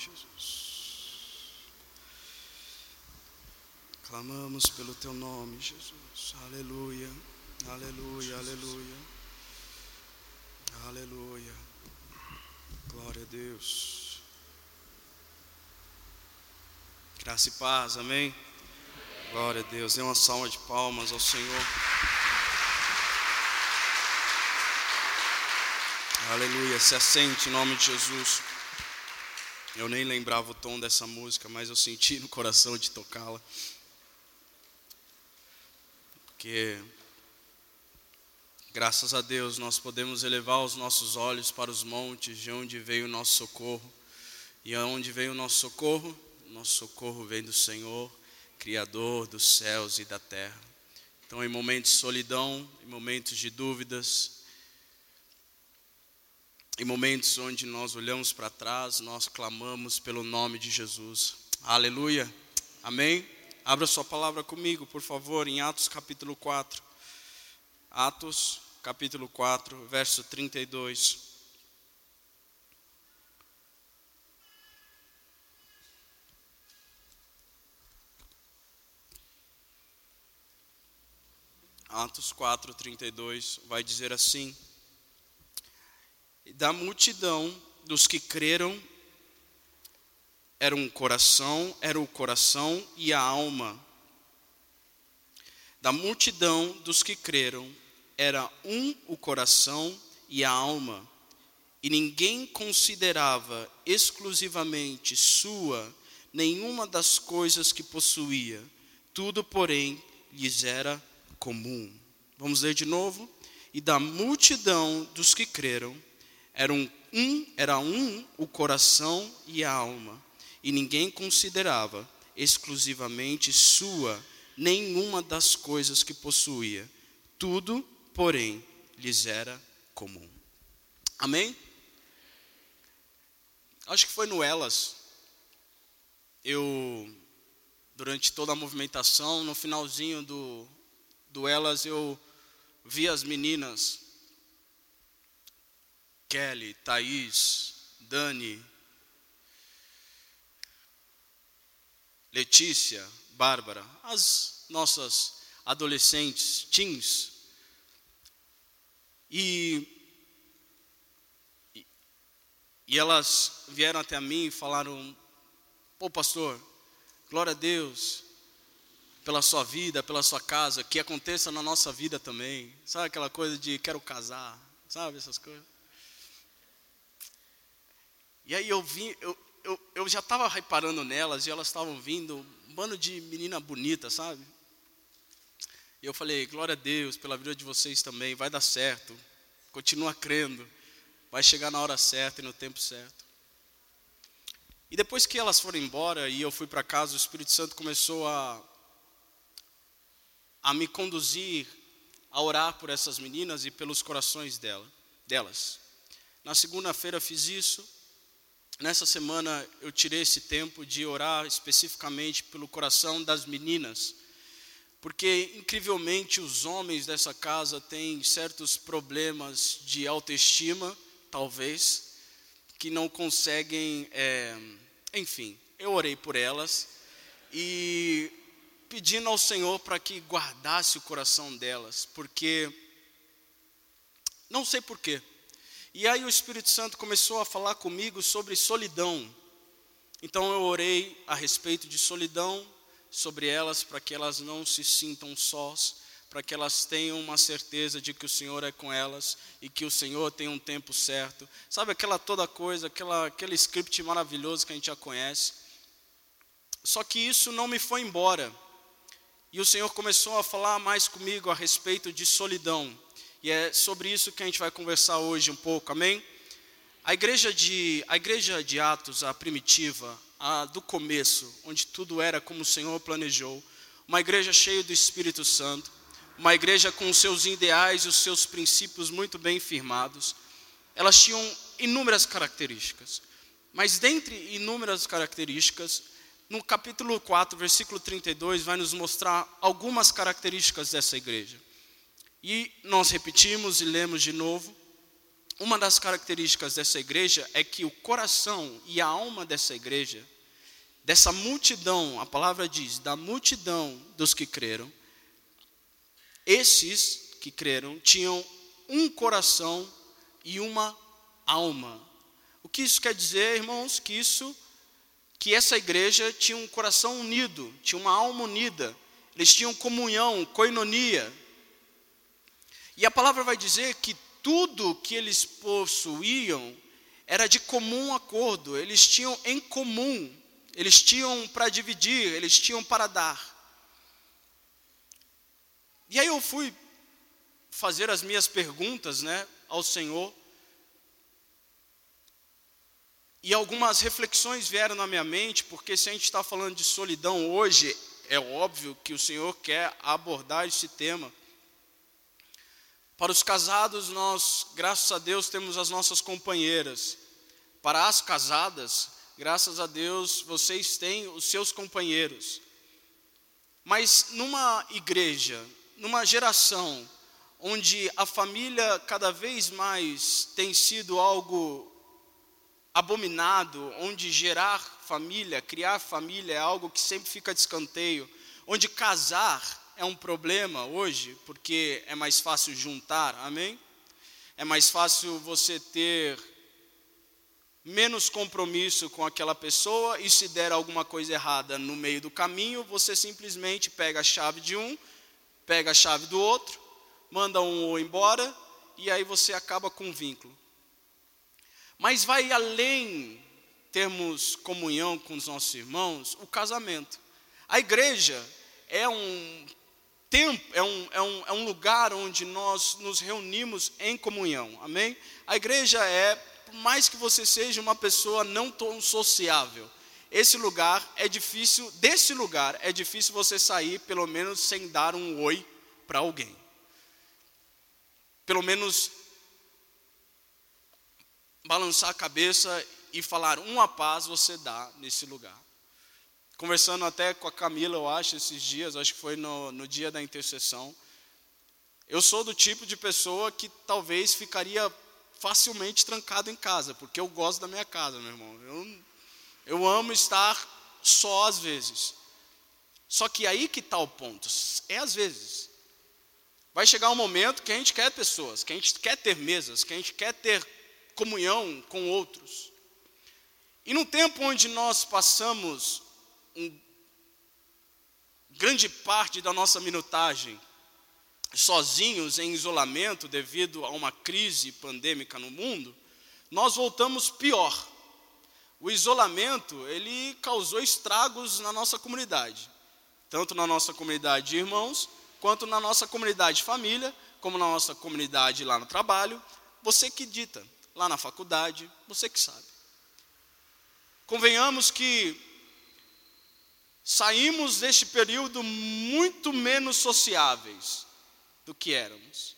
Jesus. Clamamos pelo teu nome, Jesus. Aleluia. Aleluia, aleluia. Aleluia. Glória a Deus. Graça e paz, amém? Glória a Deus. Dê uma salva de palmas ao Senhor. Aleluia. Se assente em nome de Jesus. Eu nem lembrava o tom dessa música, mas eu senti no coração de tocá-la. Porque, graças a Deus, nós podemos elevar os nossos olhos para os montes, de onde veio o nosso socorro. E aonde veio o nosso socorro? Nosso socorro vem do Senhor, Criador dos céus e da terra. Então, em momentos de solidão, em momentos de dúvidas, em momentos onde nós olhamos para trás, nós clamamos pelo nome de Jesus. Aleluia. Amém. Abra sua palavra comigo, por favor, em Atos capítulo 4. Atos capítulo 4, verso 32. Atos 4, 32 vai dizer assim: da multidão dos que creram era um coração, era o coração e a alma. Da multidão dos que creram era um o coração e a alma, e ninguém considerava exclusivamente sua nenhuma das coisas que possuía, tudo, porém, lhes era comum. Vamos ler de novo? E da multidão dos que creram era um, um, era um o coração e a alma, e ninguém considerava exclusivamente sua nenhuma das coisas que possuía. Tudo, porém, lhes era comum. Amém? Acho que foi no Elas. Eu, durante toda a movimentação, no finalzinho do, do Elas, eu vi as meninas Kelly, Thaís, Dani, Letícia, Bárbara, as nossas adolescentes, teens. E, e elas vieram até mim e falaram: Pô, pastor, glória a Deus pela sua vida, pela sua casa, que aconteça na nossa vida também. Sabe aquela coisa de quero casar, sabe essas coisas? E aí eu vim, eu, eu, eu já estava reparando nelas e elas estavam vindo, um bando de menina bonita, sabe? E eu falei, glória a Deus pela vida de vocês também, vai dar certo. Continua crendo, vai chegar na hora certa e no tempo certo. E depois que elas foram embora e eu fui para casa, o Espírito Santo começou a, a me conduzir a orar por essas meninas e pelos corações dela, delas. Na segunda-feira fiz isso. Nessa semana eu tirei esse tempo de orar especificamente pelo coração das meninas, porque incrivelmente os homens dessa casa têm certos problemas de autoestima, talvez, que não conseguem, é, enfim, eu orei por elas e pedindo ao Senhor para que guardasse o coração delas, porque não sei porquê, e aí o Espírito Santo começou a falar comigo sobre solidão. Então eu orei a respeito de solidão sobre elas, para que elas não se sintam sós, para que elas tenham uma certeza de que o Senhor é com elas e que o Senhor tem um tempo certo. Sabe aquela toda coisa, aquela, aquele script maravilhoso que a gente já conhece. Só que isso não me foi embora. E o Senhor começou a falar mais comigo a respeito de solidão. E é sobre isso que a gente vai conversar hoje um pouco, amém? A igreja de, a igreja de Atos, a primitiva, a do começo, onde tudo era como o Senhor planejou, uma igreja cheia do Espírito Santo, uma igreja com seus ideais e os seus princípios muito bem firmados, elas tinham inúmeras características. Mas dentre inúmeras características, no capítulo 4, versículo 32, vai nos mostrar algumas características dessa igreja. E nós repetimos e lemos de novo. uma das características dessa igreja é que o coração e a alma dessa igreja, dessa multidão, a palavra diz, da multidão dos que creram, esses que creram tinham um coração e uma alma. O que isso quer dizer, irmãos? Que isso, que essa igreja tinha um coração unido, tinha uma alma unida, eles tinham comunhão, coinonia. E a palavra vai dizer que tudo que eles possuíam era de comum acordo, eles tinham em comum, eles tinham para dividir, eles tinham para dar. E aí eu fui fazer as minhas perguntas, né, ao Senhor. E algumas reflexões vieram na minha mente, porque se a gente está falando de solidão hoje, é óbvio que o Senhor quer abordar esse tema. Para os casados, nós, graças a Deus, temos as nossas companheiras. Para as casadas, graças a Deus, vocês têm os seus companheiros. Mas numa igreja, numa geração onde a família cada vez mais tem sido algo abominado, onde gerar família, criar família é algo que sempre fica de escanteio, onde casar é um problema hoje, porque é mais fácil juntar, amém? É mais fácil você ter menos compromisso com aquela pessoa e se der alguma coisa errada no meio do caminho, você simplesmente pega a chave de um, pega a chave do outro, manda um embora e aí você acaba com o vínculo. Mas vai além termos comunhão com os nossos irmãos, o casamento. A igreja é um tempo, é um, é, um, é um lugar onde nós nos reunimos em comunhão, amém? A igreja é, por mais que você seja uma pessoa não tão sociável, esse lugar é difícil, desse lugar é difícil você sair, pelo menos sem dar um oi para alguém. Pelo menos balançar a cabeça e falar uma paz você dá nesse lugar. Conversando até com a Camila, eu acho, esses dias, acho que foi no, no dia da intercessão. Eu sou do tipo de pessoa que talvez ficaria facilmente trancado em casa, porque eu gosto da minha casa, meu irmão. Eu, eu amo estar só às vezes. Só que aí que está o ponto, é às vezes. Vai chegar um momento que a gente quer pessoas, que a gente quer ter mesas, que a gente quer ter comunhão com outros. E num tempo onde nós passamos grande parte da nossa minutagem sozinhos em isolamento devido a uma crise pandêmica no mundo, nós voltamos pior. O isolamento, ele causou estragos na nossa comunidade, tanto na nossa comunidade de irmãos, quanto na nossa comunidade de família, como na nossa comunidade lá no trabalho, você que dita, lá na faculdade, você que sabe. Convenhamos que saímos deste período muito menos sociáveis do que éramos.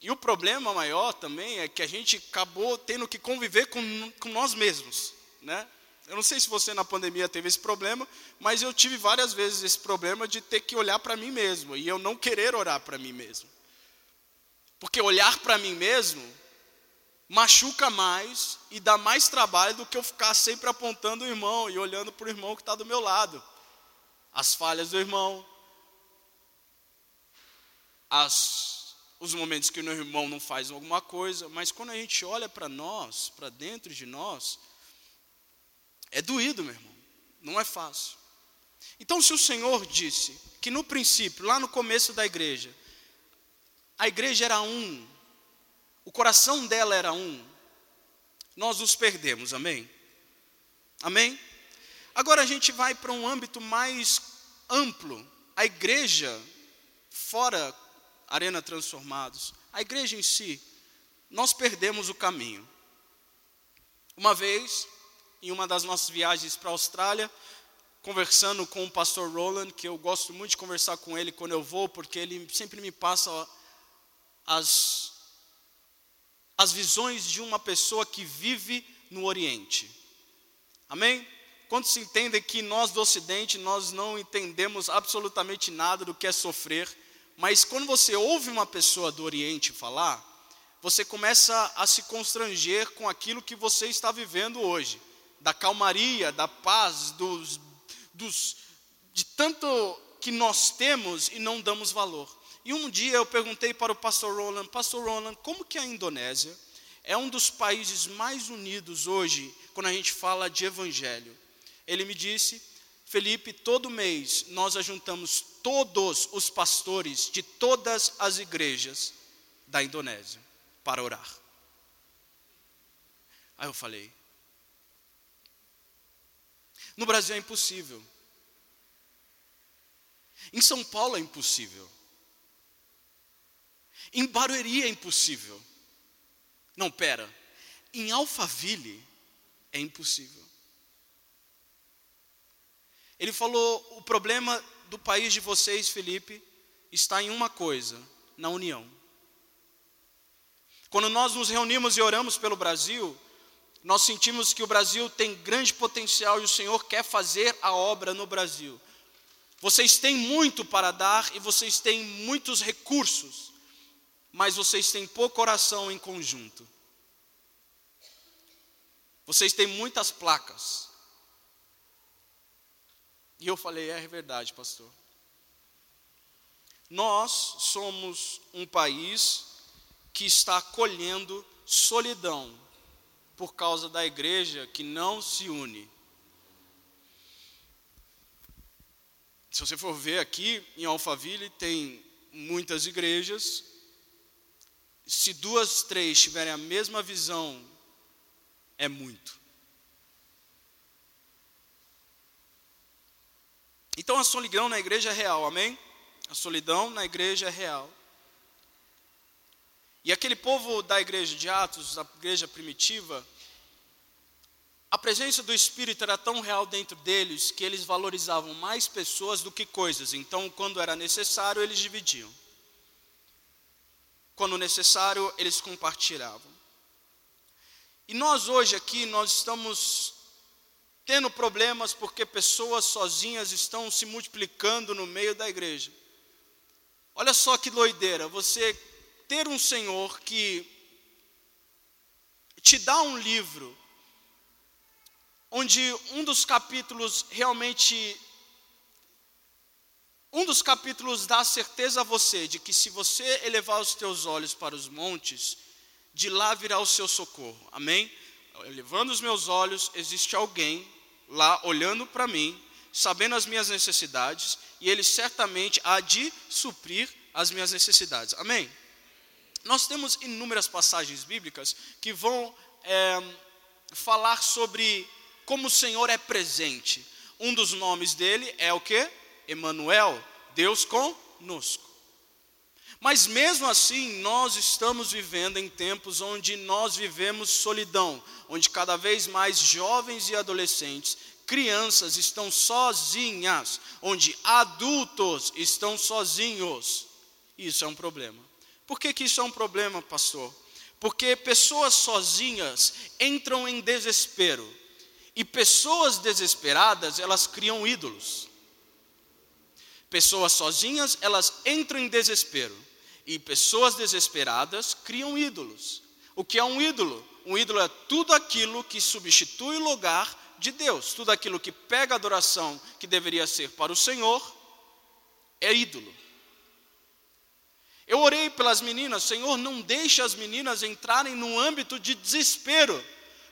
E o problema maior também é que a gente acabou tendo que conviver com, com nós mesmos, né? Eu não sei se você na pandemia teve esse problema, mas eu tive várias vezes esse problema de ter que olhar para mim mesmo e eu não querer orar para mim mesmo. Porque olhar para mim mesmo machuca mais e dá mais trabalho do que eu ficar sempre apontando o irmão e olhando para o irmão que está do meu lado. As falhas do irmão, as, os momentos que o meu irmão não faz alguma coisa, mas quando a gente olha para nós, para dentro de nós, é doído, meu irmão, não é fácil. Então, se o Senhor disse que no princípio, lá no começo da igreja, a igreja era um, o coração dela era um, nós nos perdemos, amém? Amém? Agora a gente vai para um âmbito mais amplo. A igreja, fora Arena Transformados, a igreja em si, nós perdemos o caminho. Uma vez, em uma das nossas viagens para a Austrália, conversando com o pastor Roland, que eu gosto muito de conversar com ele quando eu vou, porque ele sempre me passa as as visões de uma pessoa que vive no Oriente. Amém? Quando se entende que nós do Ocidente nós não entendemos absolutamente nada do que é sofrer, mas quando você ouve uma pessoa do Oriente falar, você começa a se constranger com aquilo que você está vivendo hoje, da calmaria, da paz, dos, dos, de tanto que nós temos e não damos valor. E um dia eu perguntei para o pastor Roland, pastor Roland, como que a Indonésia é um dos países mais unidos hoje quando a gente fala de evangelho? Ele me disse, Felipe, todo mês nós ajuntamos todos os pastores de todas as igrejas da Indonésia para orar. Aí eu falei: no Brasil é impossível. Em São Paulo é impossível. Em Barueri é impossível. Não, pera. Em Alphaville é impossível. Ele falou: o problema do país de vocês, Felipe, está em uma coisa: na união. Quando nós nos reunimos e oramos pelo Brasil, nós sentimos que o Brasil tem grande potencial e o Senhor quer fazer a obra no Brasil. Vocês têm muito para dar e vocês têm muitos recursos, mas vocês têm pouco oração em conjunto. Vocês têm muitas placas. E eu falei: é verdade, pastor. Nós somos um país que está colhendo solidão por causa da igreja que não se une. Se você for ver aqui em Alphaville, tem muitas igrejas. Se duas, três tiverem a mesma visão, é muito. Então a solidão na igreja é real, amém? A solidão na igreja é real. E aquele povo da igreja de Atos, da igreja primitiva, a presença do Espírito era tão real dentro deles que eles valorizavam mais pessoas do que coisas. Então, quando era necessário, eles dividiam. Quando necessário, eles compartilhavam. E nós hoje aqui, nós estamos tendo problemas porque pessoas sozinhas estão se multiplicando no meio da igreja. Olha só que doideira, você ter um Senhor que te dá um livro, onde um dos capítulos realmente. Um dos capítulos dá certeza a você de que se você elevar os teus olhos para os montes, de lá virá o seu socorro. Amém? Elevando os meus olhos, existe alguém lá olhando para mim, sabendo as minhas necessidades, e ele certamente há de suprir as minhas necessidades. Amém? Nós temos inúmeras passagens bíblicas que vão é, falar sobre como o Senhor é presente. Um dos nomes dele é o que? Emanuel, Deus conosco. Mas mesmo assim, nós estamos vivendo em tempos onde nós vivemos solidão, onde cada vez mais jovens e adolescentes, crianças estão sozinhas, onde adultos estão sozinhos. Isso é um problema. Por que, que isso é um problema, pastor? Porque pessoas sozinhas entram em desespero. E pessoas desesperadas, elas criam ídolos. Pessoas sozinhas, elas entram em desespero. E pessoas desesperadas criam ídolos. O que é um ídolo? Um ídolo é tudo aquilo que substitui o lugar de Deus. Tudo aquilo que pega a adoração que deveria ser para o Senhor é ídolo. Eu orei pelas meninas, Senhor, não deixe as meninas entrarem no âmbito de desespero,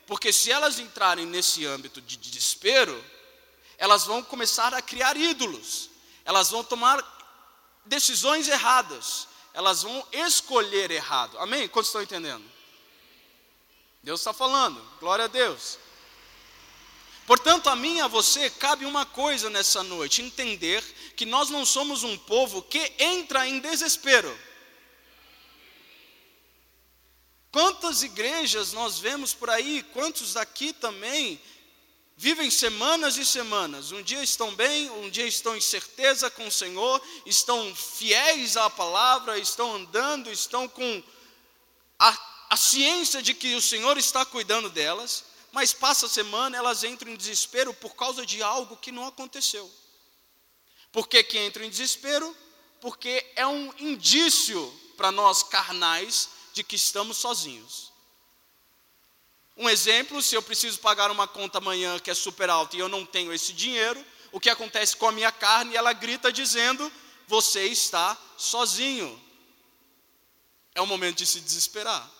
porque se elas entrarem nesse âmbito de desespero, elas vão começar a criar ídolos, elas vão tomar decisões erradas, elas vão escolher errado. Amém? Quantos estão entendendo? Deus está falando, glória a Deus. Portanto, a mim e a você cabe uma coisa nessa noite: entender que nós não somos um povo que entra em desespero. Quantas igrejas nós vemos por aí, quantos daqui também vivem semanas e semanas. Um dia estão bem, um dia estão em certeza com o Senhor, estão fiéis à palavra, estão andando, estão com a, a ciência de que o Senhor está cuidando delas, mas passa a semana, elas entram em desespero por causa de algo que não aconteceu. Por que, que entram em desespero? Porque é um indício para nós carnais de que estamos sozinhos. Um exemplo, se eu preciso pagar uma conta amanhã que é super alta e eu não tenho esse dinheiro, o que acontece com a minha carne? Ela grita dizendo: Você está sozinho. É o momento de se desesperar.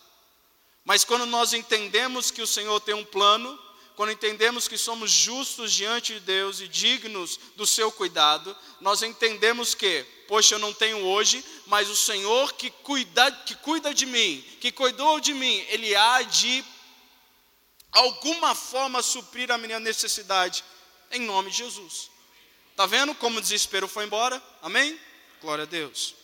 Mas quando nós entendemos que o Senhor tem um plano, quando entendemos que somos justos diante de Deus e dignos do seu cuidado, nós entendemos que, poxa, eu não tenho hoje, mas o Senhor que cuida, que cuida de mim, que cuidou de mim, Ele há de alguma forma suprir a minha necessidade, em nome de Jesus. Está vendo como o desespero foi embora? Amém? Glória a Deus.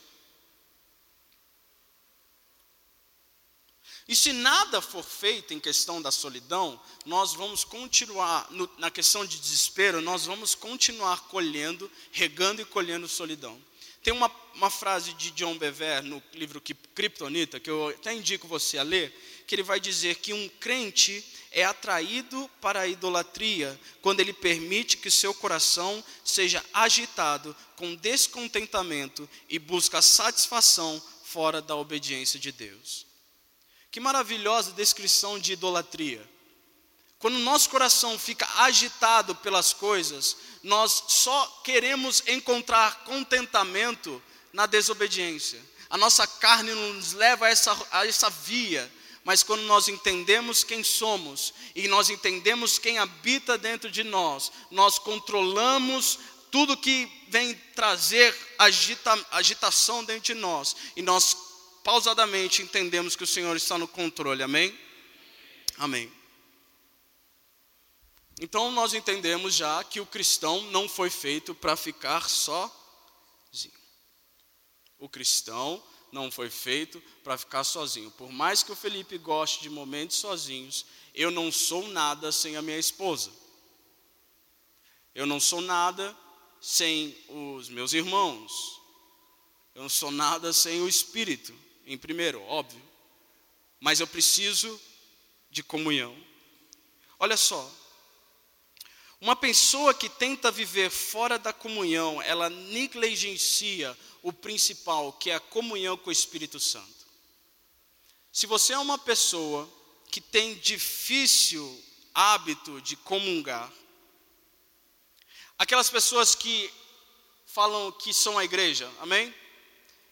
E se nada for feito em questão da solidão, nós vamos continuar, no, na questão de desespero, nós vamos continuar colhendo, regando e colhendo solidão. Tem uma, uma frase de John Bever no livro Kryptonita, que eu até indico você a ler, que ele vai dizer que um crente é atraído para a idolatria quando ele permite que seu coração seja agitado com descontentamento e busca satisfação fora da obediência de Deus. Que maravilhosa descrição de idolatria. Quando nosso coração fica agitado pelas coisas, nós só queremos encontrar contentamento na desobediência. A nossa carne nos leva a essa, a essa via, mas quando nós entendemos quem somos e nós entendemos quem habita dentro de nós, nós controlamos tudo que vem trazer agita, agitação dentro de nós e nós pausadamente entendemos que o Senhor está no controle, amém? Amém. Então nós entendemos já que o cristão não foi feito para ficar sozinho. O cristão não foi feito para ficar sozinho. Por mais que o Felipe goste de momentos sozinhos, eu não sou nada sem a minha esposa. Eu não sou nada sem os meus irmãos. Eu não sou nada sem o Espírito em primeiro, óbvio. Mas eu preciso de comunhão. Olha só. Uma pessoa que tenta viver fora da comunhão, ela negligencia o principal, que é a comunhão com o Espírito Santo. Se você é uma pessoa que tem difícil hábito de comungar, aquelas pessoas que falam que são a igreja, amém?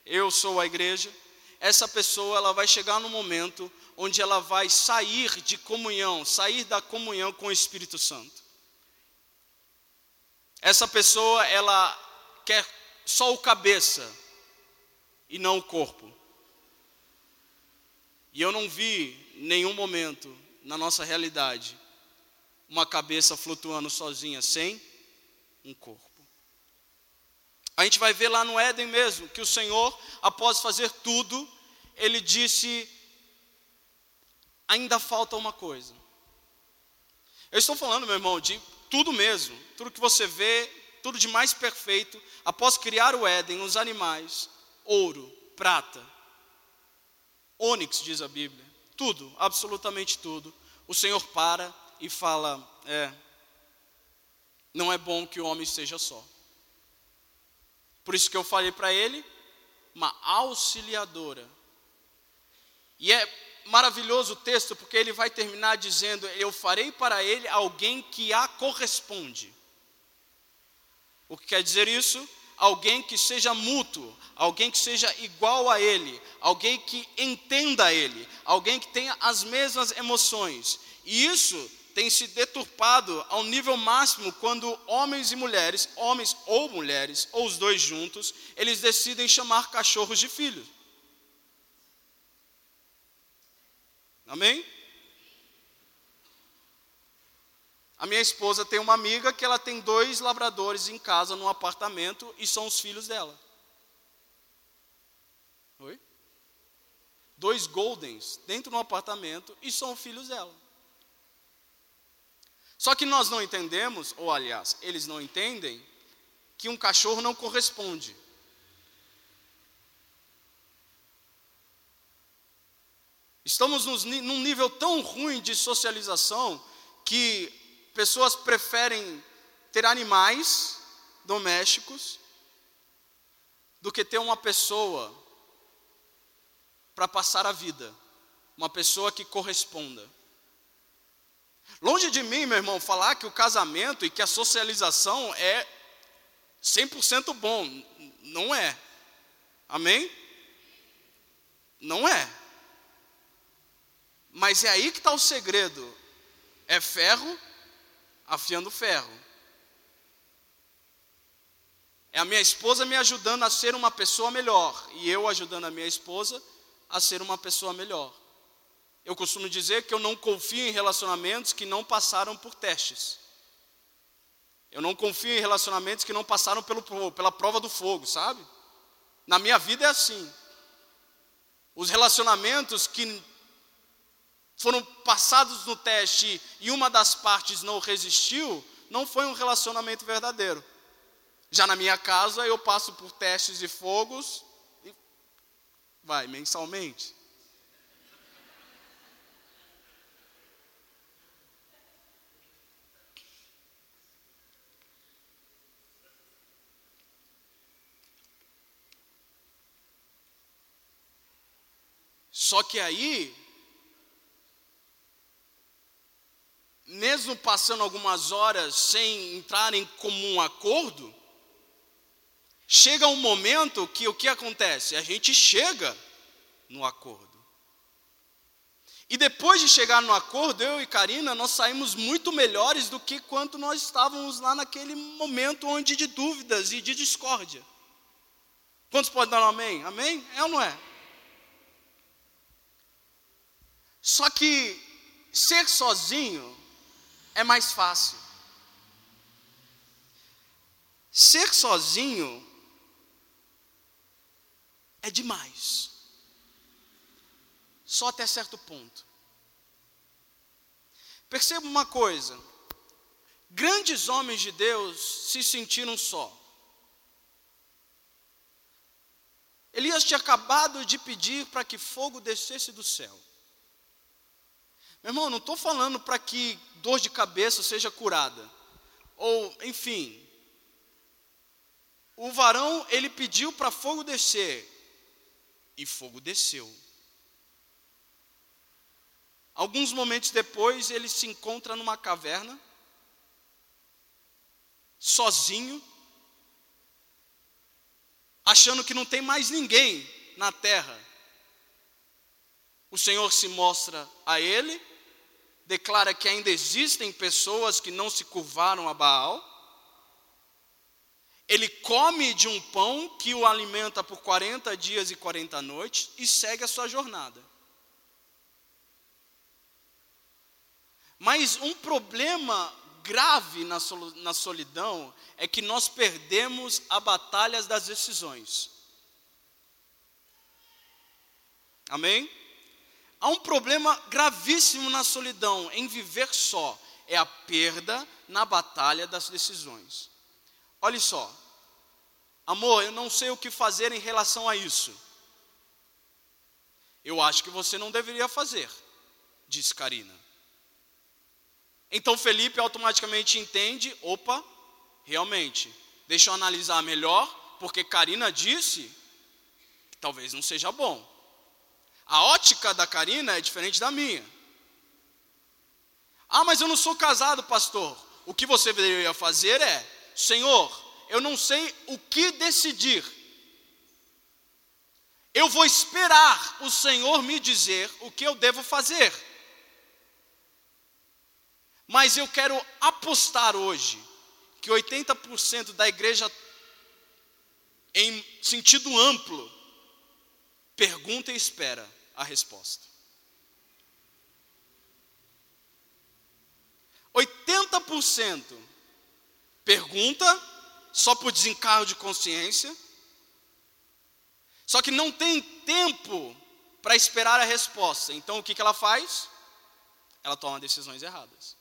Eu sou a igreja essa pessoa ela vai chegar no momento onde ela vai sair de comunhão, sair da comunhão com o Espírito Santo. Essa pessoa ela quer só o cabeça e não o corpo. E eu não vi nenhum momento na nossa realidade uma cabeça flutuando sozinha sem um corpo. A gente vai ver lá no Éden mesmo que o Senhor, após fazer tudo, ele disse: ainda falta uma coisa. Eu estou falando, meu irmão, de tudo mesmo, tudo que você vê, tudo de mais perfeito, após criar o Éden, os animais, ouro, prata, ônix, diz a Bíblia, tudo, absolutamente tudo. O Senhor para e fala: é, não é bom que o homem esteja só. Por isso que eu falei para ele, uma auxiliadora. E é maravilhoso o texto, porque ele vai terminar dizendo: Eu farei para ele alguém que a corresponde. O que quer dizer isso? Alguém que seja mútuo, alguém que seja igual a ele, alguém que entenda ele, alguém que tenha as mesmas emoções. E isso tem se deturpado ao nível máximo quando homens e mulheres, homens ou mulheres, ou os dois juntos, eles decidem chamar cachorros de filhos. Amém? A minha esposa tem uma amiga que ela tem dois labradores em casa, num apartamento, e são os filhos dela. Oi? Dois Goldens dentro de um apartamento e são filhos dela. Só que nós não entendemos, ou aliás, eles não entendem, que um cachorro não corresponde. Estamos num nível tão ruim de socialização que pessoas preferem ter animais domésticos do que ter uma pessoa para passar a vida, uma pessoa que corresponda. Longe de mim, meu irmão, falar que o casamento e que a socialização é 100% bom. Não é. Amém? Não é. Mas é aí que está o segredo. É ferro afiando ferro. É a minha esposa me ajudando a ser uma pessoa melhor e eu ajudando a minha esposa a ser uma pessoa melhor. Eu costumo dizer que eu não confio em relacionamentos que não passaram por testes. Eu não confio em relacionamentos que não passaram pelo, pela prova do fogo, sabe? Na minha vida é assim. Os relacionamentos que foram passados no teste e uma das partes não resistiu, não foi um relacionamento verdadeiro. Já na minha casa, eu passo por testes e fogos, e vai, mensalmente. Só que aí, mesmo passando algumas horas sem entrar em comum acordo, chega um momento que o que acontece? A gente chega no acordo. E depois de chegar no acordo, eu e Karina, nós saímos muito melhores do que quanto nós estávamos lá naquele momento onde de dúvidas e de discórdia. Quantos podem dar um amém? Amém? É ou não é? Só que ser sozinho é mais fácil. Ser sozinho é demais. Só até certo ponto. Perceba uma coisa: grandes homens de Deus se sentiram só. Elias tinha acabado de pedir para que fogo descesse do céu. Meu irmão, não estou falando para que dor de cabeça seja curada. Ou, enfim. O varão, ele pediu para fogo descer. E fogo desceu. Alguns momentos depois, ele se encontra numa caverna, sozinho, achando que não tem mais ninguém na terra. O Senhor se mostra a ele declara que ainda existem pessoas que não se curvaram a Baal. Ele come de um pão que o alimenta por 40 dias e 40 noites e segue a sua jornada. Mas um problema grave na solidão é que nós perdemos a batalha das decisões. Amém? Há um problema gravíssimo na solidão, em viver só, é a perda na batalha das decisões. Olhe só, amor, eu não sei o que fazer em relação a isso. Eu acho que você não deveria fazer, disse Karina. Então Felipe automaticamente entende: opa, realmente, deixa eu analisar melhor, porque Karina disse que talvez não seja bom. A ótica da Karina é diferente da minha. Ah, mas eu não sou casado, pastor. O que você deveria fazer é: Senhor, eu não sei o que decidir. Eu vou esperar o Senhor me dizer o que eu devo fazer. Mas eu quero apostar hoje que 80% da igreja, em sentido amplo, pergunta e espera a resposta. 80% pergunta só por desencargo de consciência, só que não tem tempo para esperar a resposta. Então o que, que ela faz? Ela toma decisões erradas.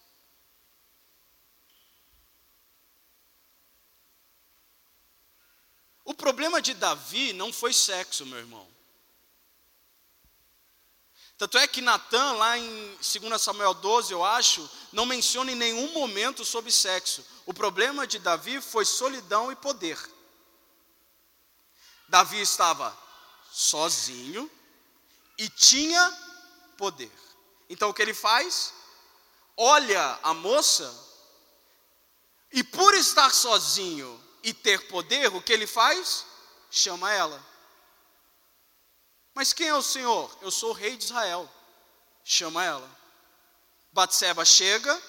O problema de Davi não foi sexo, meu irmão. Tanto é que Natan, lá em 2 Samuel 12, eu acho, não menciona em nenhum momento sobre sexo. O problema de Davi foi solidão e poder. Davi estava sozinho e tinha poder. Então o que ele faz? Olha a moça e por estar sozinho e ter poder, o que ele faz? Chama ela. Mas quem é o Senhor? Eu sou o rei de Israel. Chama ela. Batseba chega,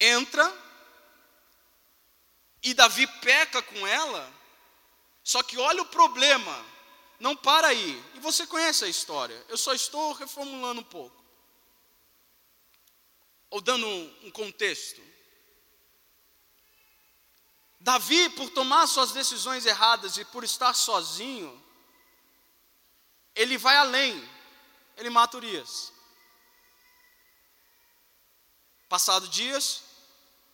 entra, e Davi peca com ela. Só que olha o problema, não para aí. E você conhece a história, eu só estou reformulando um pouco. Ou dando um, contexto. Davi, por tomar suas decisões erradas e por estar sozinho, ele vai além, ele mata Urias. Passado dias,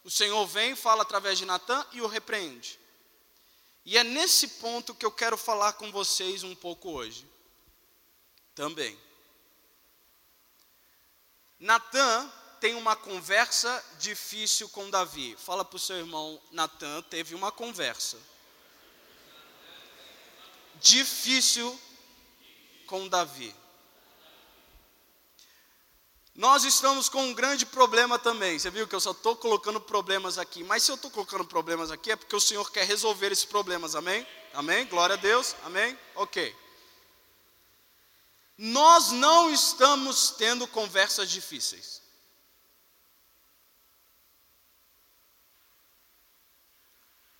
o Senhor vem, fala através de Natã e o repreende. E é nesse ponto que eu quero falar com vocês um pouco hoje. Também. Natã tem uma conversa difícil com Davi. Fala para o seu irmão, Natã teve uma conversa difícil com Davi. Nós estamos com um grande problema também. Você viu que eu só estou colocando problemas aqui. Mas se eu estou colocando problemas aqui é porque o Senhor quer resolver esses problemas. Amém? Amém? Glória a Deus. Amém? Ok. Nós não estamos tendo conversas difíceis.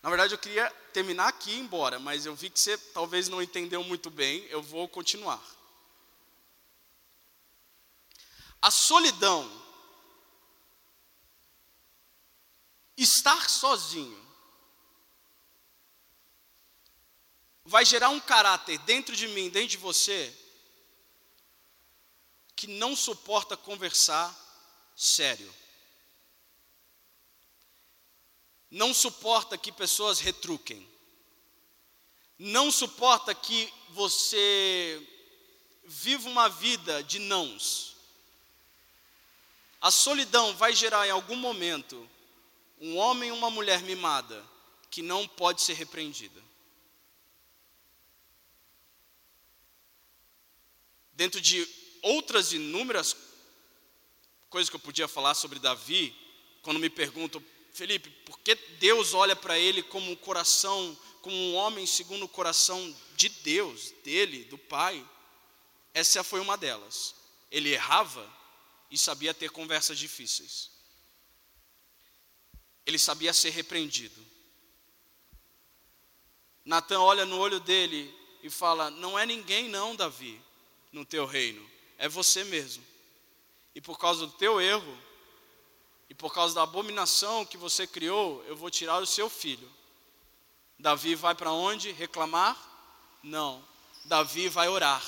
Na verdade, eu queria terminar aqui e ir embora, mas eu vi que você talvez não entendeu muito bem. Eu vou continuar. A solidão, estar sozinho, vai gerar um caráter dentro de mim, dentro de você, que não suporta conversar sério. Não suporta que pessoas retruquem. Não suporta que você viva uma vida de nãos. A solidão vai gerar em algum momento um homem e uma mulher mimada que não pode ser repreendida. Dentro de outras inúmeras coisas que eu podia falar sobre Davi, quando me perguntam, Felipe, por que Deus olha para ele como um coração, como um homem segundo o coração de Deus, dele, do Pai? Essa foi uma delas. Ele errava, e sabia ter conversas difíceis. Ele sabia ser repreendido. Natan olha no olho dele e fala: Não é ninguém, não, Davi, no teu reino, é você mesmo. E por causa do teu erro, e por causa da abominação que você criou, eu vou tirar o seu filho. Davi vai para onde? Reclamar? Não. Davi vai orar,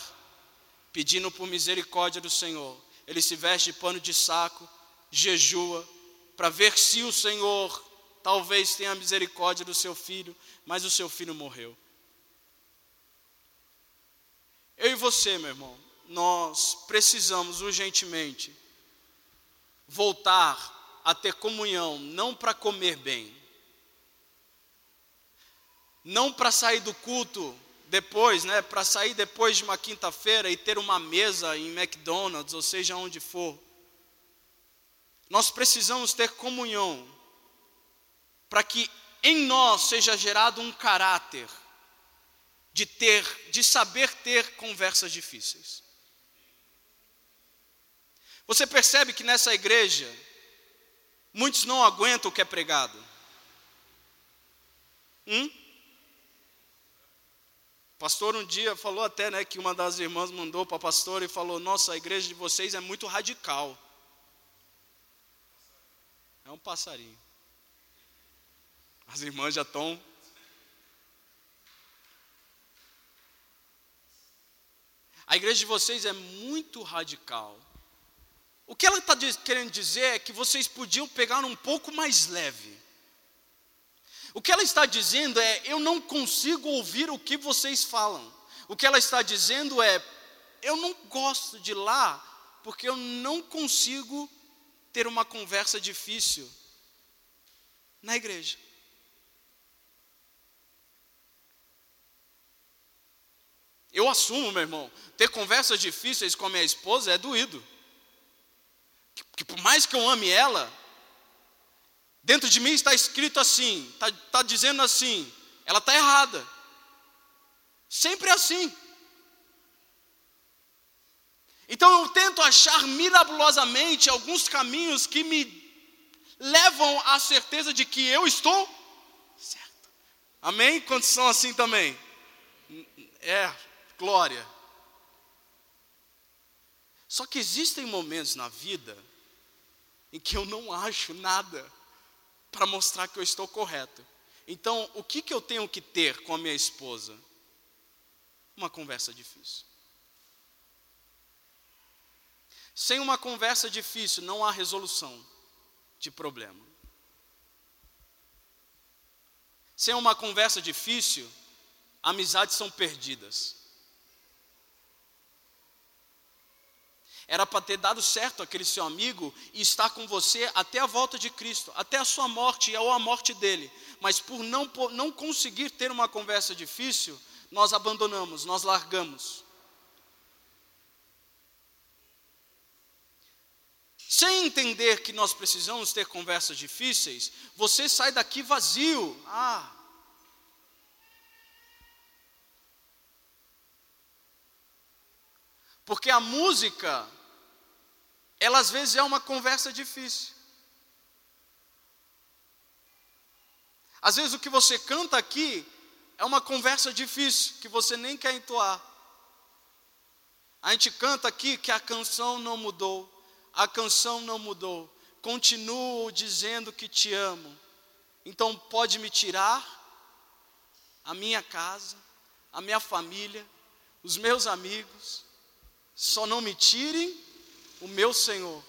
pedindo por misericórdia do Senhor ele se veste de pano de saco, jejua, para ver se o Senhor talvez tenha misericórdia do seu filho, mas o seu filho morreu. Eu e você, meu irmão, nós precisamos urgentemente voltar a ter comunhão, não para comer bem, não para sair do culto depois, né, para sair depois de uma quinta-feira e ter uma mesa em McDonald's, ou seja onde for. Nós precisamos ter comunhão para que em nós seja gerado um caráter de ter, de saber ter conversas difíceis. Você percebe que nessa igreja muitos não aguentam o que é pregado. Hum? pastor um dia falou até né, que uma das irmãs mandou para a pastora e falou: Nossa, a igreja de vocês é muito radical. É um passarinho. As irmãs já estão. A igreja de vocês é muito radical. O que ela está querendo dizer é que vocês podiam pegar um pouco mais leve. O que ela está dizendo é: eu não consigo ouvir o que vocês falam. O que ela está dizendo é: eu não gosto de lá, porque eu não consigo ter uma conversa difícil na igreja. Eu assumo, meu irmão, ter conversas difíceis com a minha esposa é doído. Que, que por mais que eu ame ela, dentro de mim está escrito assim, está tá dizendo assim, ela está errada. Sempre assim. Então eu tento achar miraculosamente alguns caminhos que me levam à certeza de que eu estou certo. Amém? Quantos são assim também? É, glória. Só que existem momentos na vida em que eu não acho nada para mostrar que eu estou correto. Então, o que, que eu tenho que ter com a minha esposa? Uma conversa difícil. Sem uma conversa difícil, não há resolução de problema. Sem uma conversa difícil, amizades são perdidas. Era para ter dado certo aquele seu amigo e estar com você até a volta de Cristo, até a sua morte ou a morte dele. Mas por não, por não conseguir ter uma conversa difícil, nós abandonamos, nós largamos. Sem entender que nós precisamos ter conversas difíceis, você sai daqui vazio. Ah. Porque a música, ela às vezes é uma conversa difícil. Às vezes o que você canta aqui é uma conversa difícil, que você nem quer entoar. A gente canta aqui que a canção não mudou a canção não mudou. Continuo dizendo que te amo. Então pode me tirar a minha casa, a minha família, os meus amigos. Só não me tirem o meu Senhor.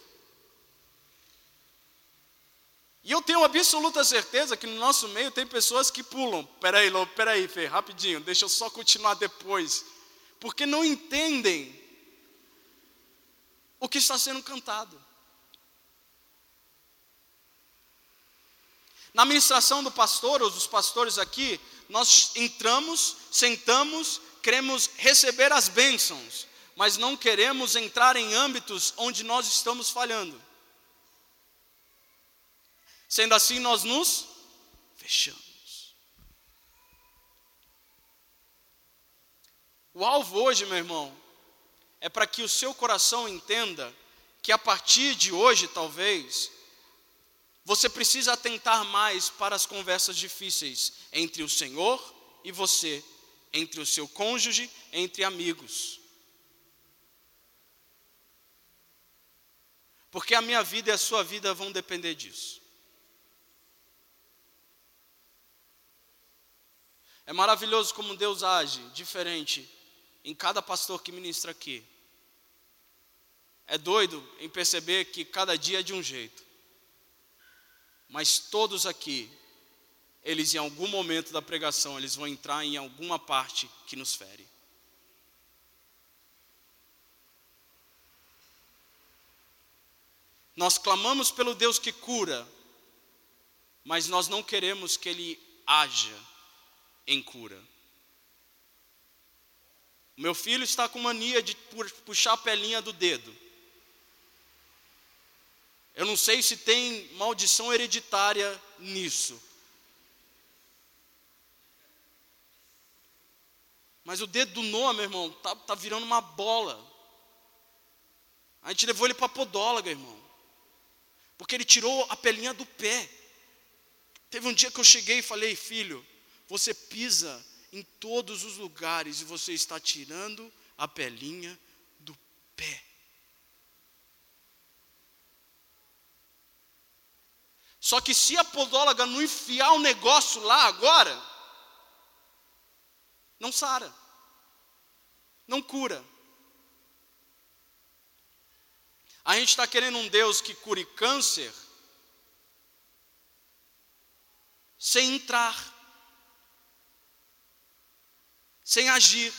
E eu tenho absoluta certeza que no nosso meio tem pessoas que pulam. Peraí, Lô, peraí, Fê, rapidinho, deixa eu só continuar depois. Porque não entendem o que está sendo cantado. Na ministração do pastor, ou dos pastores aqui, nós entramos, sentamos, queremos receber as bênçãos, mas não queremos entrar em âmbitos onde nós estamos falhando. Sendo assim, nós nos fechamos. O alvo hoje, meu irmão, é para que o seu coração entenda que a partir de hoje, talvez, você precisa atentar mais para as conversas difíceis entre o Senhor e você, entre o seu cônjuge, entre amigos. Porque a minha vida e a sua vida vão depender disso. É maravilhoso como Deus age diferente em cada pastor que ministra aqui. É doido em perceber que cada dia é de um jeito. Mas todos aqui, eles em algum momento da pregação, eles vão entrar em alguma parte que nos fere. Nós clamamos pelo Deus que cura, mas nós não queremos que Ele haja em cura. Meu filho está com mania de puxar a pelinha do dedo. Eu não sei se tem maldição hereditária nisso. Mas o dedo do Noah, meu irmão, tá, tá virando uma bola. A gente levou ele para podóloga, irmão. Porque ele tirou a pelinha do pé. Teve um dia que eu cheguei e falei, filho, você pisa em todos os lugares e você está tirando a pelinha do pé. Só que se a podóloga não enfiar o um negócio lá agora, não sara, não cura. A gente está querendo um Deus que cure câncer sem entrar sem agir.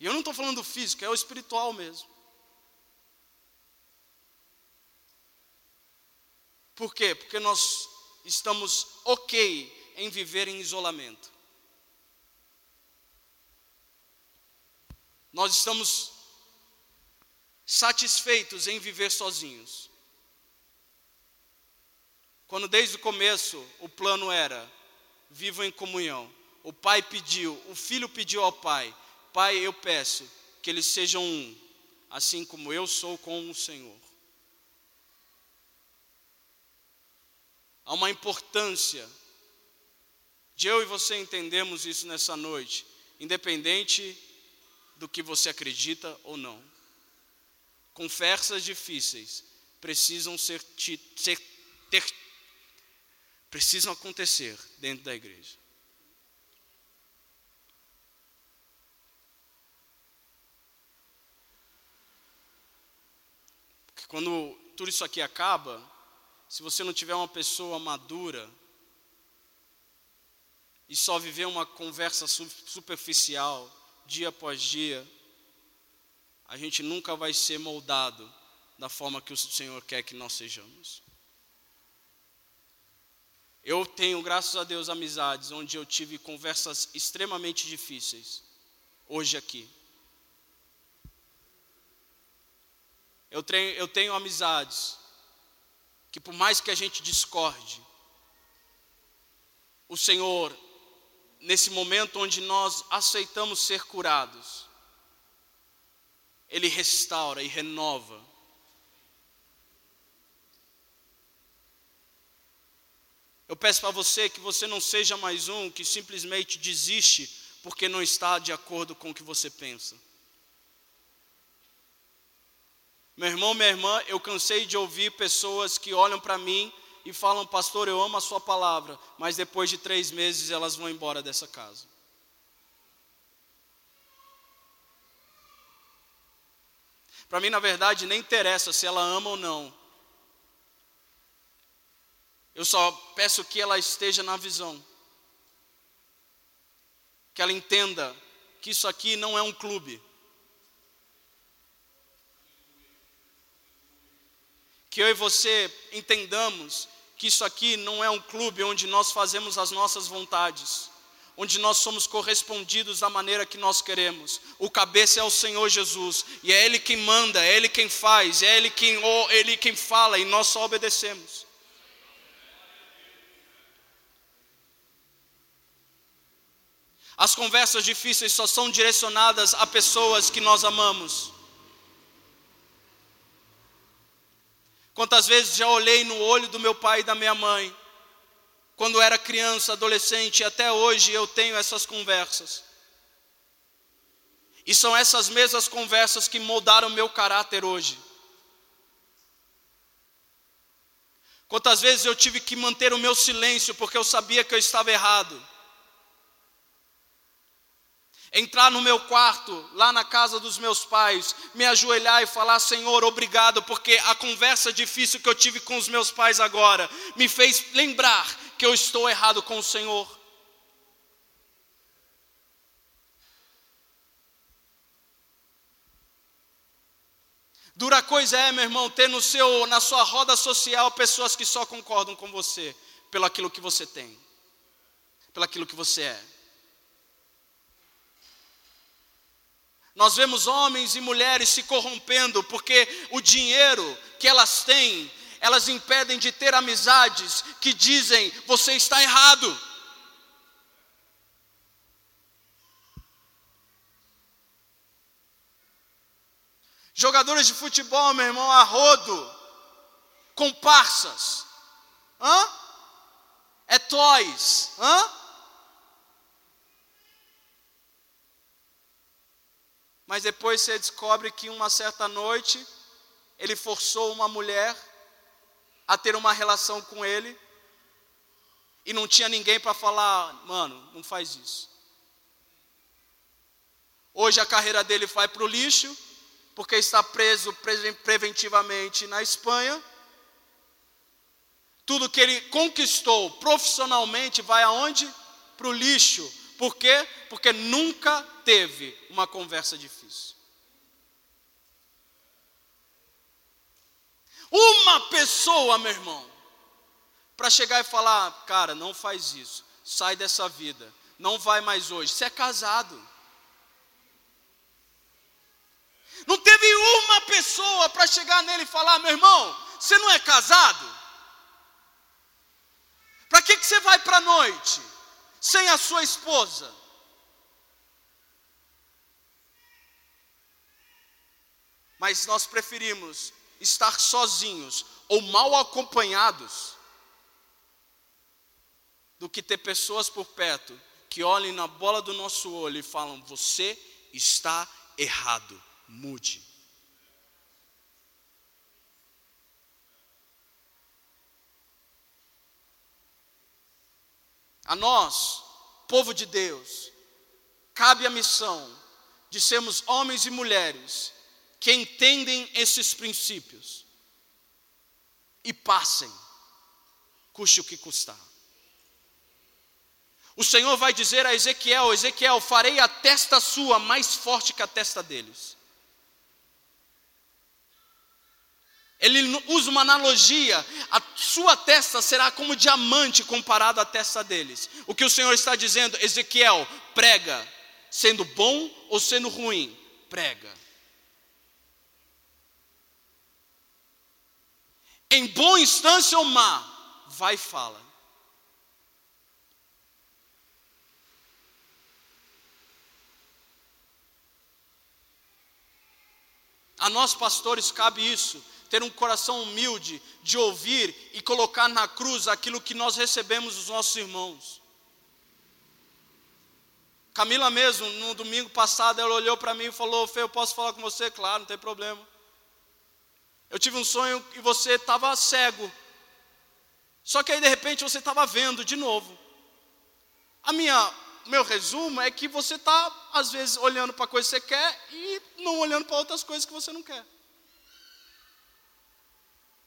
E eu não estou falando físico, é o espiritual mesmo. Por quê? Porque nós estamos ok em viver em isolamento. Nós estamos satisfeitos em viver sozinhos. Quando desde o começo o plano era: vivam em comunhão. O pai pediu, o filho pediu ao pai: Pai, eu peço que eles sejam um, assim como eu sou com o Senhor. Há uma importância de eu e você entendermos isso nessa noite, independente do que você acredita ou não. Conversas difíceis precisam ser, ser ter, precisam acontecer dentro da igreja. Porque quando tudo isso aqui acaba, se você não tiver uma pessoa madura e só viver uma conversa superficial dia após dia, a gente nunca vai ser moldado da forma que o Senhor quer que nós sejamos. Eu tenho, graças a Deus, amizades onde eu tive conversas extremamente difíceis, hoje aqui. Eu tenho, eu tenho amizades que, por mais que a gente discorde, o Senhor, nesse momento onde nós aceitamos ser curados, Ele restaura e renova Eu peço para você que você não seja mais um que simplesmente desiste porque não está de acordo com o que você pensa. Meu irmão, minha irmã, eu cansei de ouvir pessoas que olham para mim e falam, pastor, eu amo a sua palavra, mas depois de três meses elas vão embora dessa casa. Para mim, na verdade, nem interessa se ela ama ou não. Eu só peço que ela esteja na visão. Que ela entenda que isso aqui não é um clube. Que eu e você entendamos que isso aqui não é um clube onde nós fazemos as nossas vontades, onde nós somos correspondidos da maneira que nós queremos. O cabeça é o Senhor Jesus, e é Ele quem manda, é Ele quem faz, é Ele quem, oh, Ele quem fala, e nós só obedecemos. As conversas difíceis só são direcionadas a pessoas que nós amamos. Quantas vezes já olhei no olho do meu pai e da minha mãe, quando era criança, adolescente, e até hoje eu tenho essas conversas. E são essas mesmas conversas que moldaram meu caráter hoje. Quantas vezes eu tive que manter o meu silêncio porque eu sabia que eu estava errado entrar no meu quarto, lá na casa dos meus pais, me ajoelhar e falar: Senhor, obrigado, porque a conversa difícil que eu tive com os meus pais agora me fez lembrar que eu estou errado com o Senhor. Dura coisa é, meu irmão, ter no seu, na sua roda social pessoas que só concordam com você pelo aquilo que você tem, pelo aquilo que você é. Nós vemos homens e mulheres se corrompendo porque o dinheiro que elas têm, elas impedem de ter amizades que dizem: você está errado. Jogadores de futebol, meu irmão, a rodo, comparsas, hã? É toys, hã? Mas depois você descobre que uma certa noite ele forçou uma mulher a ter uma relação com ele e não tinha ninguém para falar, mano, não faz isso. Hoje a carreira dele vai para o lixo, porque está preso preventivamente na Espanha. Tudo que ele conquistou profissionalmente vai aonde? Para o lixo. Por quê? Porque nunca teve uma conversa difícil. Uma pessoa, meu irmão, para chegar e falar, cara, não faz isso, sai dessa vida, não vai mais hoje. Você é casado. Não teve uma pessoa para chegar nele e falar: meu irmão, você não é casado? Para que, que você vai para a noite sem a sua esposa? Mas nós preferimos estar sozinhos ou mal acompanhados do que ter pessoas por perto que olhem na bola do nosso olho e falam: Você está errado, mude. A nós, povo de Deus, cabe a missão de sermos homens e mulheres que entendem esses princípios e passem, custe o que custar. O Senhor vai dizer a Ezequiel: Ezequiel, farei a testa sua mais forte que a testa deles. Ele usa uma analogia, a sua testa será como diamante comparado à testa deles. O que o Senhor está dizendo, Ezequiel, prega, sendo bom ou sendo ruim, prega. Em boa instância ou má, vai e fala. A nós pastores cabe isso, ter um coração humilde de ouvir e colocar na cruz aquilo que nós recebemos dos nossos irmãos. Camila mesmo, no domingo passado, ela olhou para mim e falou: Fê, eu posso falar com você? Claro, não tem problema. Eu tive um sonho e você estava cego. Só que aí de repente você estava vendo de novo. A minha meu resumo é que você está, às vezes, olhando para coisas que você quer e não olhando para outras coisas que você não quer.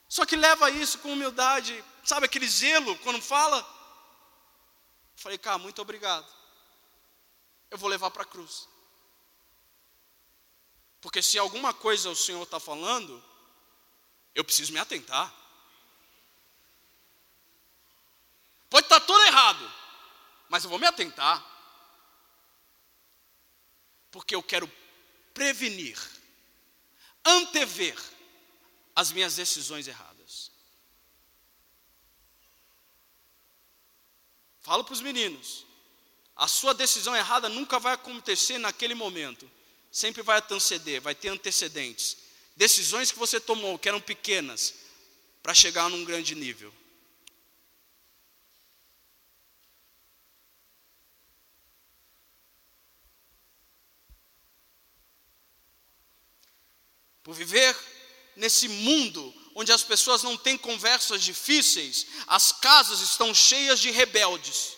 Só que leva isso com humildade, sabe aquele zelo quando fala? Falei, cara, muito obrigado. Eu vou levar para a cruz. Porque se alguma coisa o Senhor está falando, eu preciso me atentar. Pode estar tudo errado, mas eu vou me atentar. Porque eu quero prevenir, antever as minhas decisões erradas. Falo para os meninos: a sua decisão errada nunca vai acontecer naquele momento, sempre vai anteceder, vai ter antecedentes. Decisões que você tomou que eram pequenas, para chegar num grande nível. por viver nesse mundo onde as pessoas não têm conversas difíceis, as casas estão cheias de rebeldes,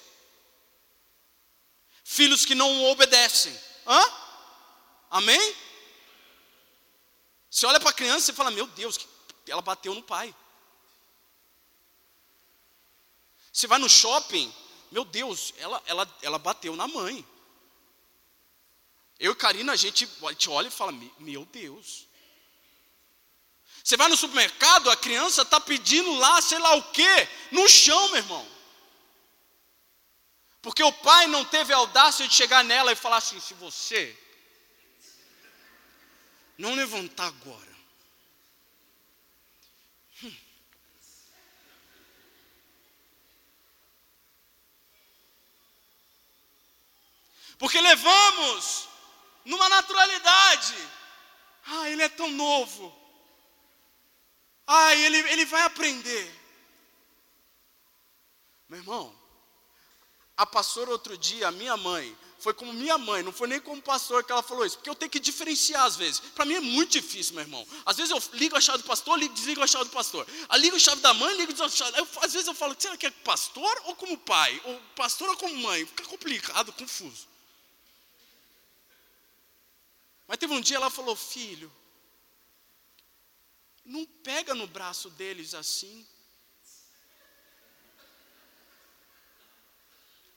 filhos que não obedecem. Hã? Amém? Você olha para a criança e fala: Meu Deus, ela bateu no pai. Você vai no shopping, meu Deus, ela, ela, ela bateu na mãe. Eu e Karina, a gente, a gente olha e fala: Meu Deus. Você vai no supermercado, a criança está pedindo lá, sei lá o quê, no chão, meu irmão. Porque o pai não teve a audácia de chegar nela e falar assim: se você não levantar agora, hum, porque levamos numa naturalidade. Ah, ele é tão novo. Ah, ele, ele vai aprender. Meu irmão, a pastora outro dia, a minha mãe, foi como minha mãe, não foi nem como pastor que ela falou isso, porque eu tenho que diferenciar às vezes. Para mim é muito difícil, meu irmão. Às vezes eu ligo a chave do pastor, ligo, desligo a chave do pastor. Aí ligo a chave da mãe, ligo a chave. Eu, às vezes eu falo, será que é pastor ou como pai? Ou pastor ou como mãe? Fica complicado, confuso. Mas teve um dia ela falou, filho, não pega no braço deles assim.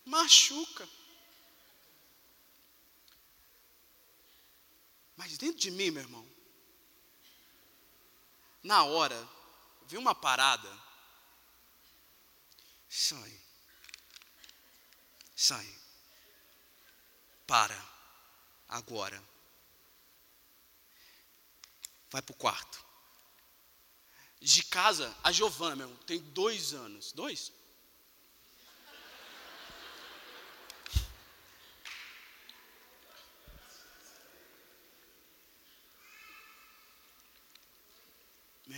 Machuca. Mas dentro de mim, meu irmão, na hora, vi uma parada. Sai. Sai. Para. Agora. vai para o quarto. De casa, a Giovana, meu irmão, tem dois anos. Dois?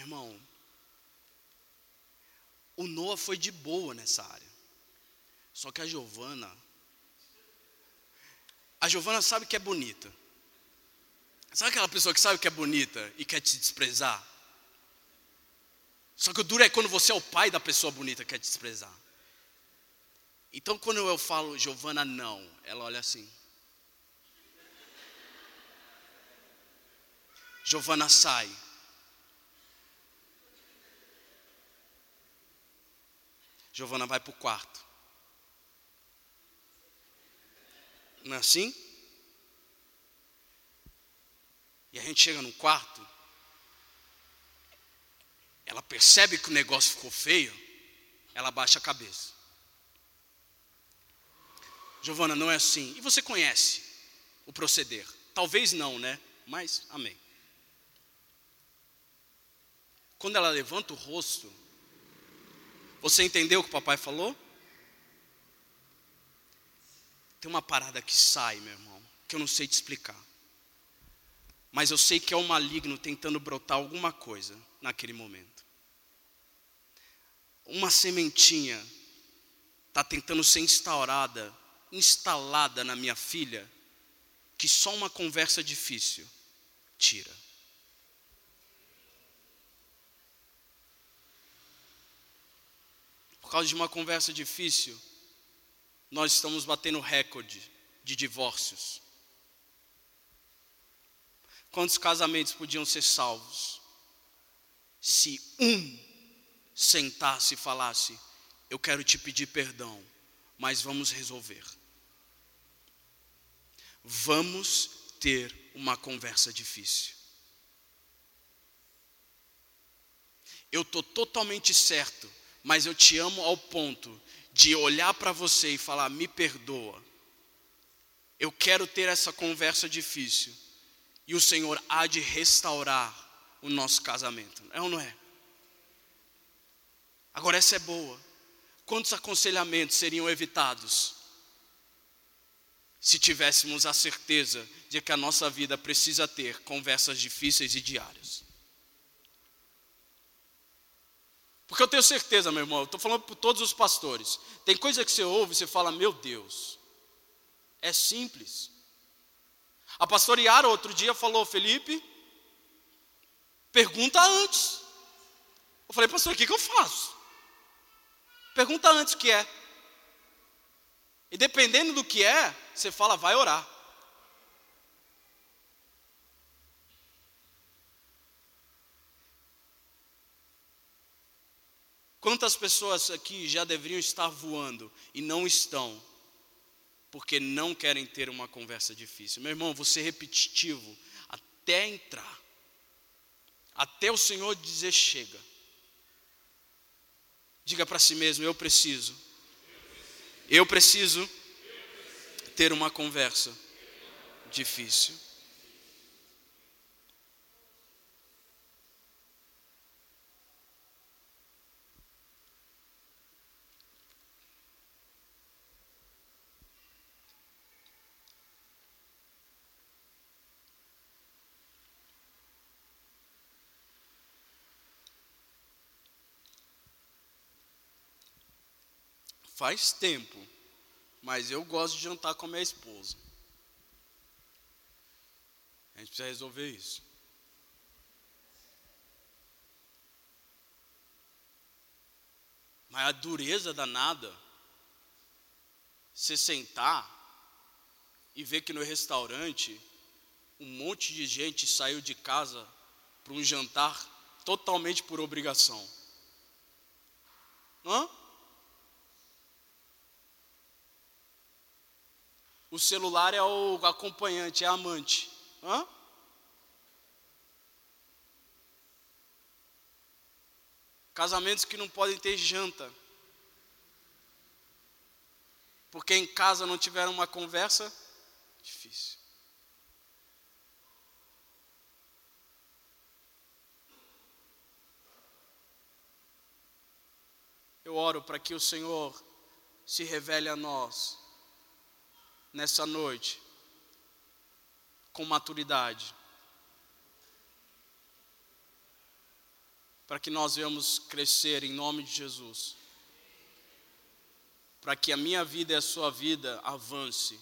Irmão, o Noah foi de boa nessa área. Só que a Giovana, a Giovana sabe que é bonita. Sabe aquela pessoa que sabe que é bonita e quer te desprezar? Só que o duro é quando você é o pai da pessoa bonita que quer te desprezar. Então quando eu falo Giovana não, ela olha assim. Giovana sai. Giovana vai para o quarto. Não é assim? E a gente chega no quarto, ela percebe que o negócio ficou feio, ela baixa a cabeça. Giovana, não é assim. E você conhece o proceder? Talvez não, né? Mas amém. Quando ela levanta o rosto, você entendeu o que o papai falou? Tem uma parada que sai, meu irmão, que eu não sei te explicar. Mas eu sei que é o maligno tentando brotar alguma coisa naquele momento. Uma sementinha está tentando ser instaurada, instalada na minha filha, que só uma conversa difícil tira. Por causa de uma conversa difícil, nós estamos batendo recorde de divórcios. Quantos casamentos podiam ser salvos se um sentasse e falasse: Eu quero te pedir perdão, mas vamos resolver. Vamos ter uma conversa difícil. Eu estou totalmente certo mas eu te amo ao ponto de olhar para você e falar: me perdoa. Eu quero ter essa conversa difícil. E o Senhor há de restaurar o nosso casamento. É ou não é? Agora, essa é boa. Quantos aconselhamentos seriam evitados se tivéssemos a certeza de que a nossa vida precisa ter conversas difíceis e diárias? Porque eu tenho certeza, meu irmão, estou falando para todos os pastores. Tem coisa que você ouve e você fala, meu Deus, é simples. A pastora Yara outro dia falou, Felipe, pergunta antes. Eu falei, pastor, o que, que eu faço? Pergunta antes o que é. E dependendo do que é, você fala, vai orar. Quantas pessoas aqui já deveriam estar voando e não estão, porque não querem ter uma conversa difícil? Meu irmão, você repetitivo até entrar, até o Senhor dizer chega. Diga para si mesmo: eu preciso, eu preciso ter uma conversa difícil. Faz tempo, mas eu gosto de jantar com a minha esposa. A gente precisa resolver isso. Mas a dureza danada, você sentar e ver que no restaurante um monte de gente saiu de casa para um jantar totalmente por obrigação. Hã? O celular é o acompanhante, é a amante. Hã? Casamentos que não podem ter janta. Porque em casa não tiveram uma conversa, difícil. Eu oro para que o Senhor se revele a nós nessa noite com maturidade. Para que nós venhamos crescer em nome de Jesus. Para que a minha vida e a sua vida avance.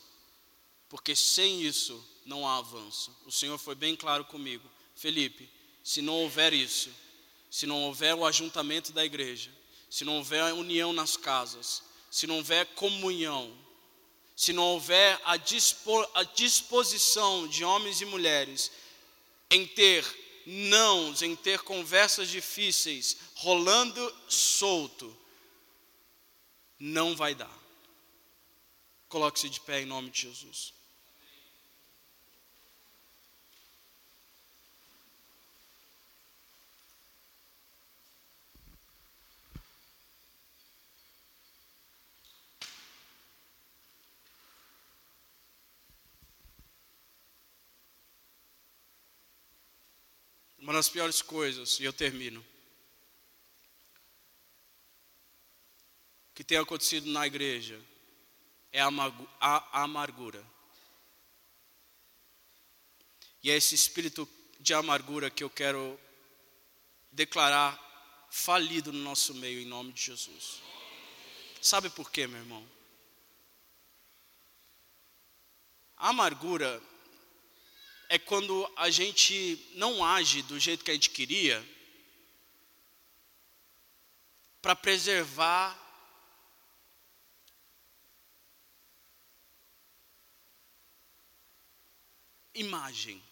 Porque sem isso não há avanço. O Senhor foi bem claro comigo. Felipe, se não houver isso, se não houver o ajuntamento da igreja, se não houver união nas casas, se não houver comunhão, se não houver a, a disposição de homens e mulheres em ter nãos, em ter conversas difíceis, rolando solto, não vai dar. Coloque-se de pé em nome de Jesus. Uma das piores coisas, e eu termino, que tem acontecido na igreja é a amargura. E é esse espírito de amargura que eu quero declarar falido no nosso meio, em nome de Jesus. Sabe por quê, meu irmão? A amargura é quando a gente não age do jeito que a gente queria para preservar imagem.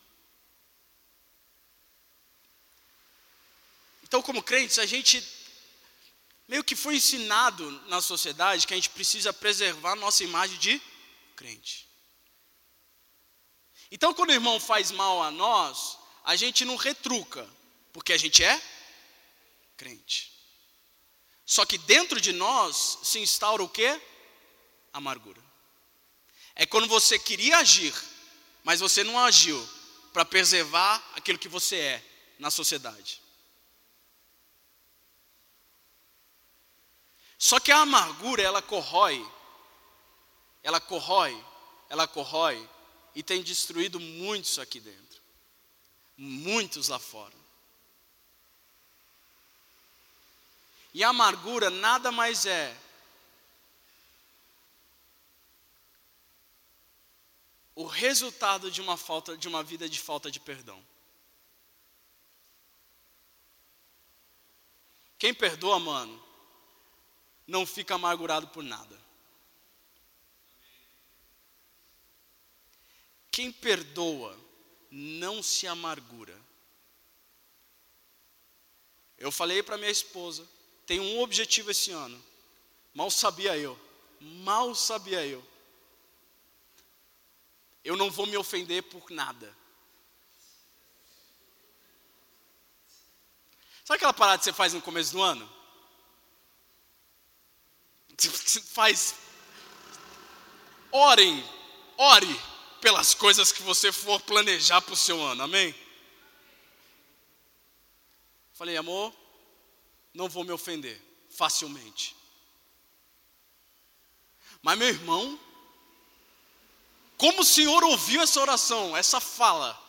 Então, como crentes, a gente meio que foi ensinado na sociedade que a gente precisa preservar nossa imagem de crente. Então, quando o irmão faz mal a nós, a gente não retruca, porque a gente é crente. Só que dentro de nós se instaura o que? Amargura. É quando você queria agir, mas você não agiu para preservar aquilo que você é na sociedade. Só que a amargura, ela corrói, ela corrói, ela corrói e tem destruído muitos aqui dentro, muitos lá fora. E a amargura nada mais é o resultado de uma falta de uma vida de falta de perdão. Quem perdoa, mano, não fica amargurado por nada. Quem perdoa não se amargura. Eu falei para minha esposa, tenho um objetivo esse ano. Mal sabia eu, mal sabia eu. Eu não vou me ofender por nada. Sabe aquela parada que você faz no começo do ano? Você faz. Orem, ore pelas coisas que você for planejar para o seu ano, amém? Falei, amor, não vou me ofender facilmente. Mas meu irmão, como o Senhor ouviu essa oração, essa fala?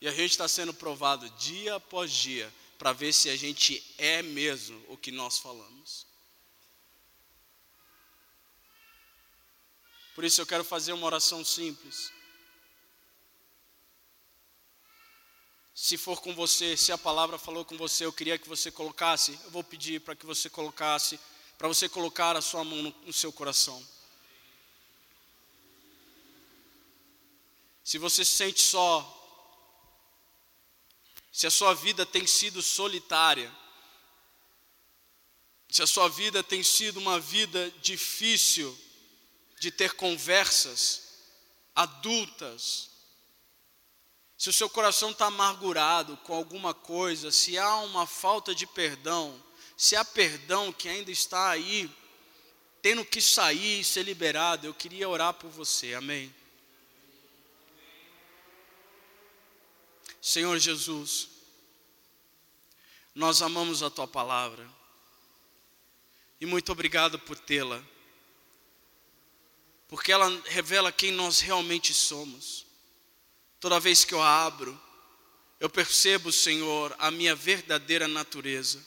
E a gente está sendo provado dia após dia para ver se a gente é mesmo o que nós falamos. Por isso eu quero fazer uma oração simples. Se for com você, se a palavra falou com você, eu queria que você colocasse, eu vou pedir para que você colocasse, para você colocar a sua mão no, no seu coração. Se você se sente só, se a sua vida tem sido solitária, se a sua vida tem sido uma vida difícil, de ter conversas adultas, se o seu coração está amargurado com alguma coisa, se há uma falta de perdão, se há perdão que ainda está aí, tendo que sair e ser liberado, eu queria orar por você, amém? Senhor Jesus, nós amamos a tua palavra. E muito obrigado por tê-la. Porque ela revela quem nós realmente somos. Toda vez que eu a abro, eu percebo, Senhor, a minha verdadeira natureza.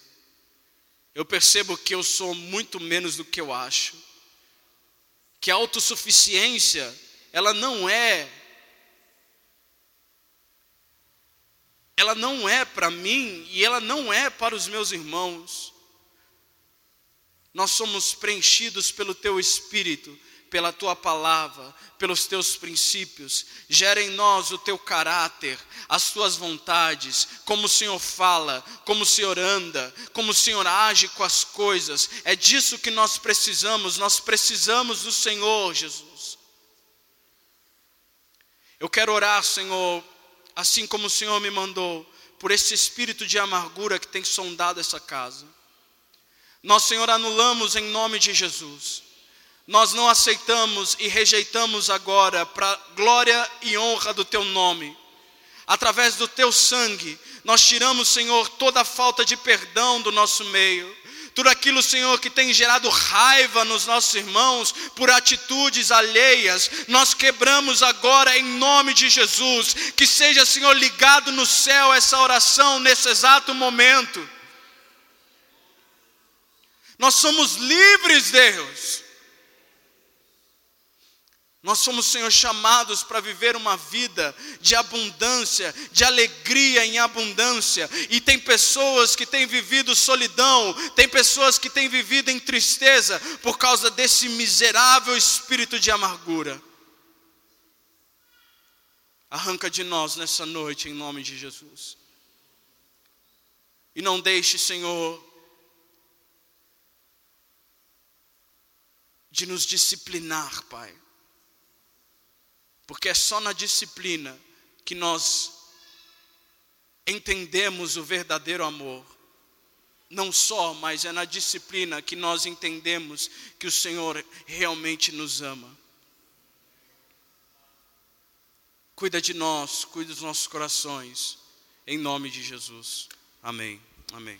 Eu percebo que eu sou muito menos do que eu acho. Que a autossuficiência, ela não é ela não é para mim e ela não é para os meus irmãos. Nós somos preenchidos pelo teu espírito, pela tua palavra, pelos teus princípios, gera em nós o teu caráter, as tuas vontades, como o Senhor fala, como o Senhor anda, como o Senhor age com as coisas. É disso que nós precisamos, nós precisamos do Senhor, Jesus. Eu quero orar, Senhor, assim como o Senhor me mandou, por esse espírito de amargura que tem sondado essa casa. Nós, Senhor, anulamos em nome de Jesus. Nós não aceitamos e rejeitamos agora, para glória e honra do Teu nome, através do Teu sangue, nós tiramos, Senhor, toda a falta de perdão do nosso meio tudo aquilo, Senhor, que tem gerado raiva nos nossos irmãos por atitudes alheias, nós quebramos agora em nome de Jesus. Que seja, Senhor, ligado no céu essa oração nesse exato momento. Nós somos livres, Deus. Nós somos, Senhor, chamados para viver uma vida de abundância, de alegria em abundância. E tem pessoas que têm vivido solidão, tem pessoas que têm vivido em tristeza por causa desse miserável espírito de amargura. Arranca de nós nessa noite, em nome de Jesus. E não deixe, Senhor, de nos disciplinar, Pai porque é só na disciplina que nós entendemos o verdadeiro amor. Não só, mas é na disciplina que nós entendemos que o Senhor realmente nos ama. Cuida de nós, cuida dos nossos corações, em nome de Jesus. Amém. Amém.